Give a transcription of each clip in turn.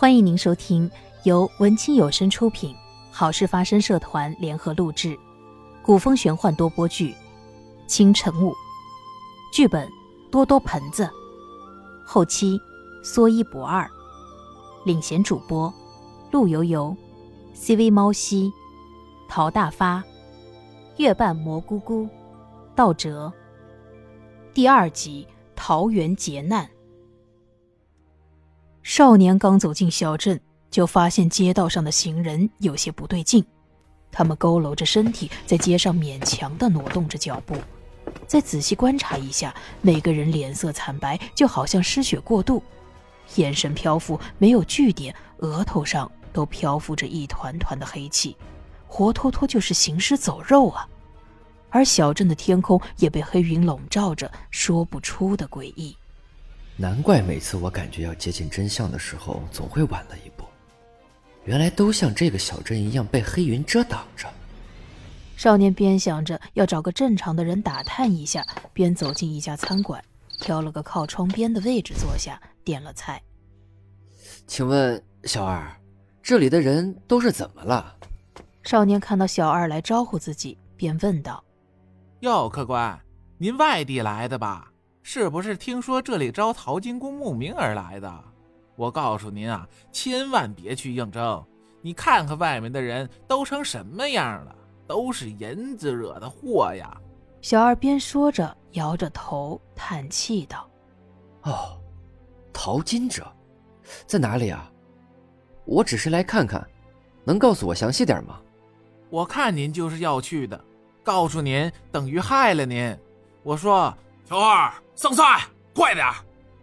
欢迎您收听由文清有声出品、好事发生社团联合录制、古风玄幻多播剧《清晨雾》，剧本多多盆子，后期说一不二，领衔主播陆游游、CV 猫西、陶大发、月半蘑菇菇、道哲。第二集桃园劫难。少年刚走进小镇，就发现街道上的行人有些不对劲。他们佝偻着身体，在街上勉强地挪动着脚步。再仔细观察一下，每个人脸色惨白，就好像失血过度，眼神漂浮，没有据点，额头上都漂浮着一团团的黑气，活脱脱就是行尸走肉啊！而小镇的天空也被黑云笼罩着，说不出的诡异。难怪每次我感觉要接近真相的时候，总会晚了一步。原来都像这个小镇一样被黑云遮挡着。少年边想着要找个正常的人打探一下，边走进一家餐馆，挑了个靠窗边的位置坐下，点了菜。请问小二，这里的人都是怎么了？少年看到小二来招呼自己，便问道：“哟，客官，您外地来的吧？”是不是听说这里招淘金工慕名而来的？我告诉您啊，千万别去应征。你看看外面的人都成什么样了，都是银子惹的祸呀！小二边说着，摇着头叹气道：“哦，淘金者在哪里啊？我只是来看看，能告诉我详细点吗？”我看您就是要去的，告诉您等于害了您。我说。小二，上菜，快点！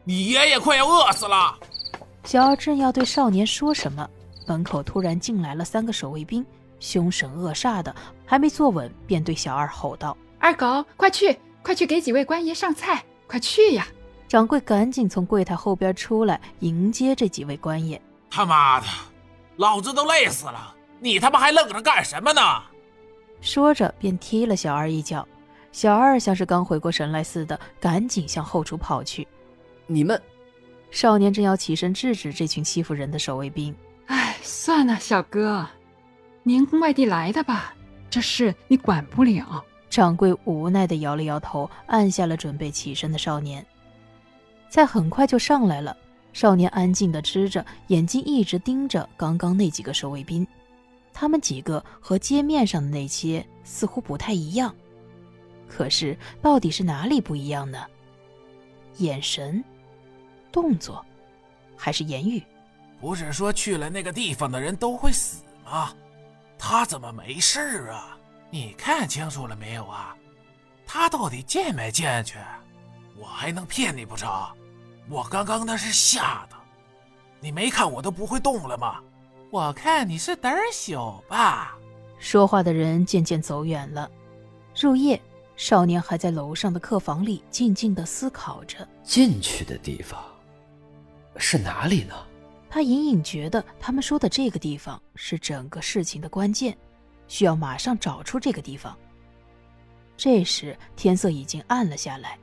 你爷爷快要饿死了。小二正要对少年说什么，门口突然进来了三个守卫兵，凶神恶煞的，还没坐稳，便对小二吼道：“二狗，快去，快去给几位官爷上菜，快去呀！”掌柜赶紧从柜台后边出来迎接这几位官爷。他妈的，老子都累死了，你他妈还愣着干什么呢？说着便踢了小二一脚。小二像是刚回过神来似的，赶紧向后厨跑去。你们，少年正要起身制止这群欺负人的守卫兵。哎，算了，小哥，您外地来的吧？这事你管不了。掌柜无奈的摇了摇头，按下了准备起身的少年。菜很快就上来了，少年安静的吃着，眼睛一直盯着刚刚那几个守卫兵。他们几个和街面上的那些似乎不太一样。可是，到底是哪里不一样呢？眼神、动作，还是言语？不是说去了那个地方的人都会死吗？他怎么没事啊？你看清楚了没有啊？他到底进没进去？我还能骗你不成？我刚刚那是吓的，你没看我都不会动了吗？我看你是胆小吧。说话的人渐渐走远了。入夜。少年还在楼上的客房里静静的思考着，进去的地方是哪里呢？他隐隐觉得他们说的这个地方是整个事情的关键，需要马上找出这个地方。这时天色已经暗了下来，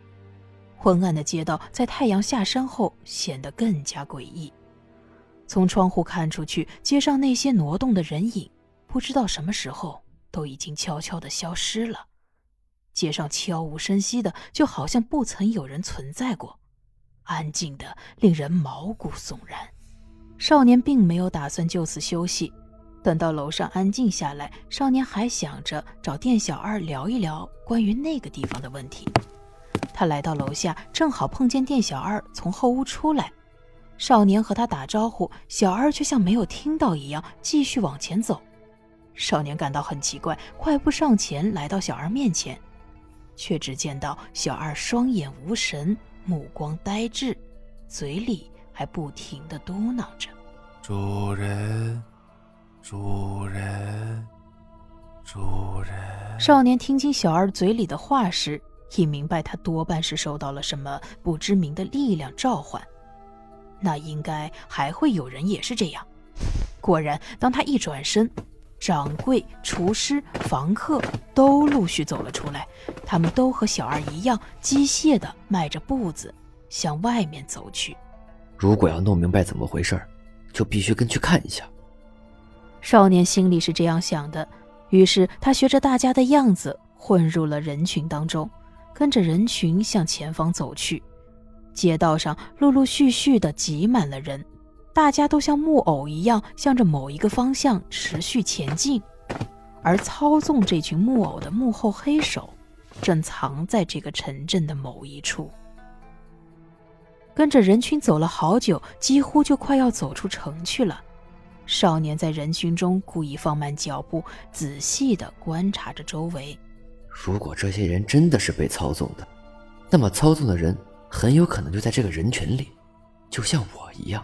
昏暗的街道在太阳下山后显得更加诡异。从窗户看出去，街上那些挪动的人影，不知道什么时候都已经悄悄地消失了。街上悄无声息的，就好像不曾有人存在过，安静的令人毛骨悚然。少年并没有打算就此休息，等到楼上安静下来，少年还想着找店小二聊一聊关于那个地方的问题。他来到楼下，正好碰见店小二从后屋出来。少年和他打招呼，小二却像没有听到一样，继续往前走。少年感到很奇怪，快步上前来到小二面前。却只见到小二双眼无神，目光呆滞，嘴里还不停的嘟囔着：“主人，主人，主人。”少年听清小二嘴里的话时，已明白他多半是受到了什么不知名的力量召唤。那应该还会有人也是这样。果然，当他一转身。掌柜、厨师、房客都陆续走了出来，他们都和小二一样，机械地迈着步子向外面走去。如果要弄明白怎么回事，就必须跟去看一下。少年心里是这样想的，于是他学着大家的样子混入了人群当中，跟着人群向前方走去。街道上陆陆续续的挤满了人，大家都像木偶一样向着某一个方向持续前进，而操纵这群木偶的幕后黑手，正藏在这个城镇的某一处。跟着人群走了好久，几乎就快要走出城去了。少年在人群中故意放慢脚步，仔细地观察着周围。如果这些人真的是被操纵的，那么操纵的人很有可能就在这个人群里，就像我一样，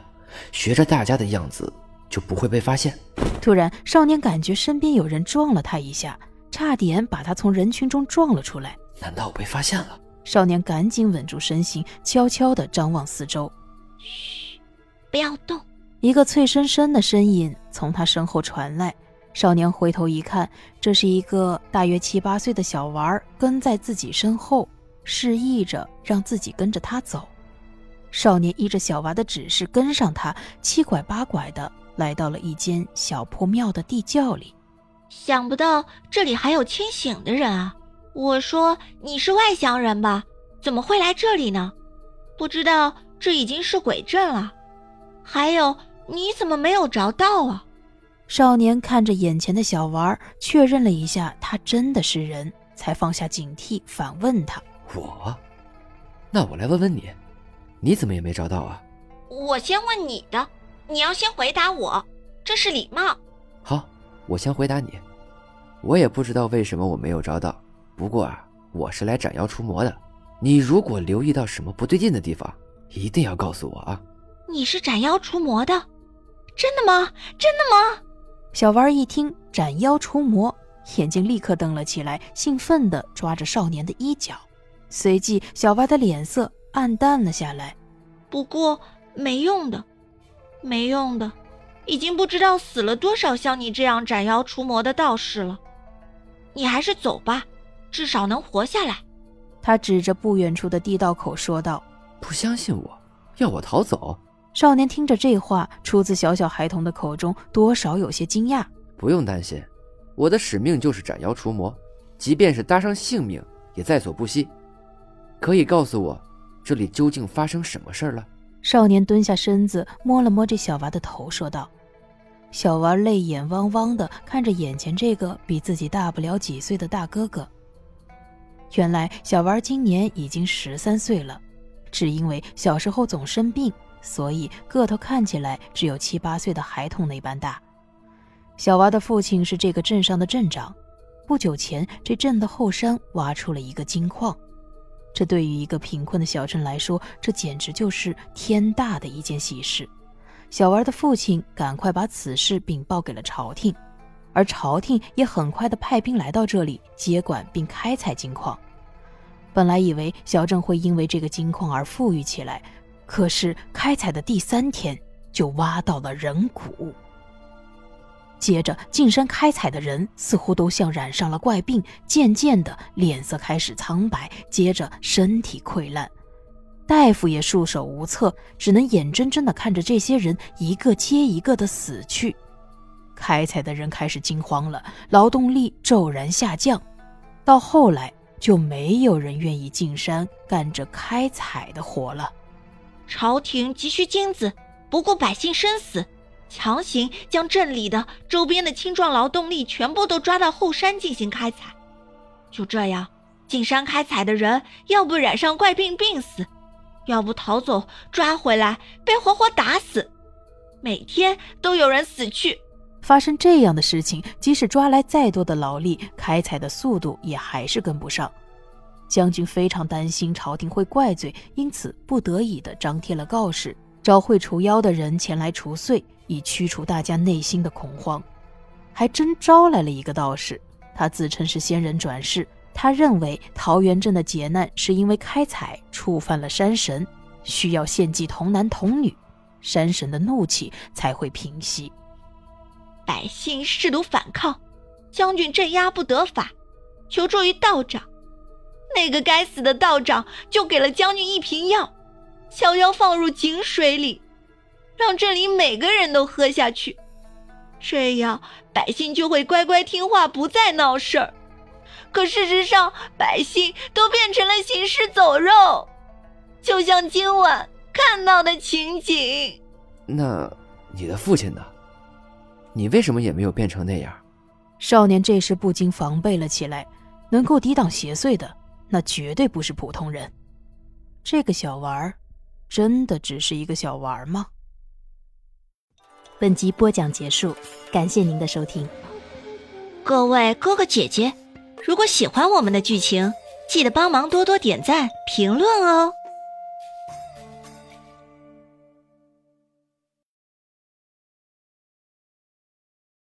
学着大家的样子，就不会被发现。突然，少年感觉身边有人撞了他一下，差点把他从人群中撞了出来。难道我被发现了？少年赶紧稳住身形，悄悄地张望四周。嘘，不要动。一个脆生生的声音从他身后传来。少年回头一看，这是一个大约七八岁的小娃儿跟在自己身后，示意着让自己跟着他走。少年依着小娃的指示跟上他，七拐八拐的来到了一间小破庙的地窖里。想不到这里还有清醒的人啊！我说你是外乡人吧？怎么会来这里呢？不知道这已经是鬼镇了。还有你怎么没有着道啊？少年看着眼前的小娃，确认了一下他真的是人，才放下警惕，反问他：“我？那我来问问你，你怎么也没找到啊？”我先问你的，你要先回答我，这是礼貌。好，我先回答你。我也不知道为什么我没有找到。不过啊，我是来斩妖除魔的。你如果留意到什么不对劲的地方，一定要告诉我啊！你是斩妖除魔的，真的吗？真的吗？小娃一听斩妖除魔，眼睛立刻瞪了起来，兴奋地抓着少年的衣角。随即，小娃的脸色暗淡了下来。不过没用的，没用的，已经不知道死了多少像你这样斩妖除魔的道士了。你还是走吧。至少能活下来，他指着不远处的地道口说道：“不相信我，要我逃走？”少年听着这话出自小小孩童的口中，多少有些惊讶。不用担心，我的使命就是斩妖除魔，即便是搭上性命也在所不惜。可以告诉我，这里究竟发生什么事了？少年蹲下身子，摸了摸这小娃的头，说道。小娃泪眼汪汪地看着眼前这个比自己大不了几岁的大哥哥。原来小娃今年已经十三岁了，只因为小时候总生病，所以个头看起来只有七八岁的孩童那般大。小娃的父亲是这个镇上的镇长，不久前这镇的后山挖出了一个金矿，这对于一个贫困的小镇来说，这简直就是天大的一件喜事。小娃的父亲赶快把此事禀报给了朝廷。而朝廷也很快的派兵来到这里接管并开采金矿。本来以为小镇会因为这个金矿而富裕起来，可是开采的第三天就挖到了人骨。接着进山开采的人似乎都像染上了怪病，渐渐的脸色开始苍白，接着身体溃烂。大夫也束手无策，只能眼睁睁的看着这些人一个接一个的死去。开采的人开始惊慌了，劳动力骤然下降，到后来就没有人愿意进山干这开采的活了。朝廷急需金子，不顾百姓生死，强行将镇里的周边的青壮劳动力全部都抓到后山进行开采。就这样，进山开采的人要不染上怪病病死，要不逃走抓回来被活活打死，每天都有人死去。发生这样的事情，即使抓来再多的劳力，开采的速度也还是跟不上。将军非常担心朝廷会怪罪，因此不得已的张贴了告示，召会除妖的人前来除祟，以驱除大家内心的恐慌。还真招来了一个道士，他自称是仙人转世，他认为桃源镇的劫难是因为开采触犯了山神，需要献祭童男童女，山神的怒气才会平息。百姓试图反抗，将军镇压不得法，求助于道长。那个该死的道长就给了将军一瓶药，悄悄放入井水里。让这里每个人都喝下去，这样百姓就会乖乖听话，不再闹事儿。可事实上，百姓都变成了行尸走肉，就像今晚看到的情景。那你的父亲呢？你为什么也没有变成那样？少年这时不禁防备了起来。能够抵挡邪祟的，那绝对不是普通人。这个小娃儿，真的只是一个小娃儿吗？本集播讲结束，感谢您的收听。各位哥哥姐姐，如果喜欢我们的剧情，记得帮忙多多点赞、评论哦。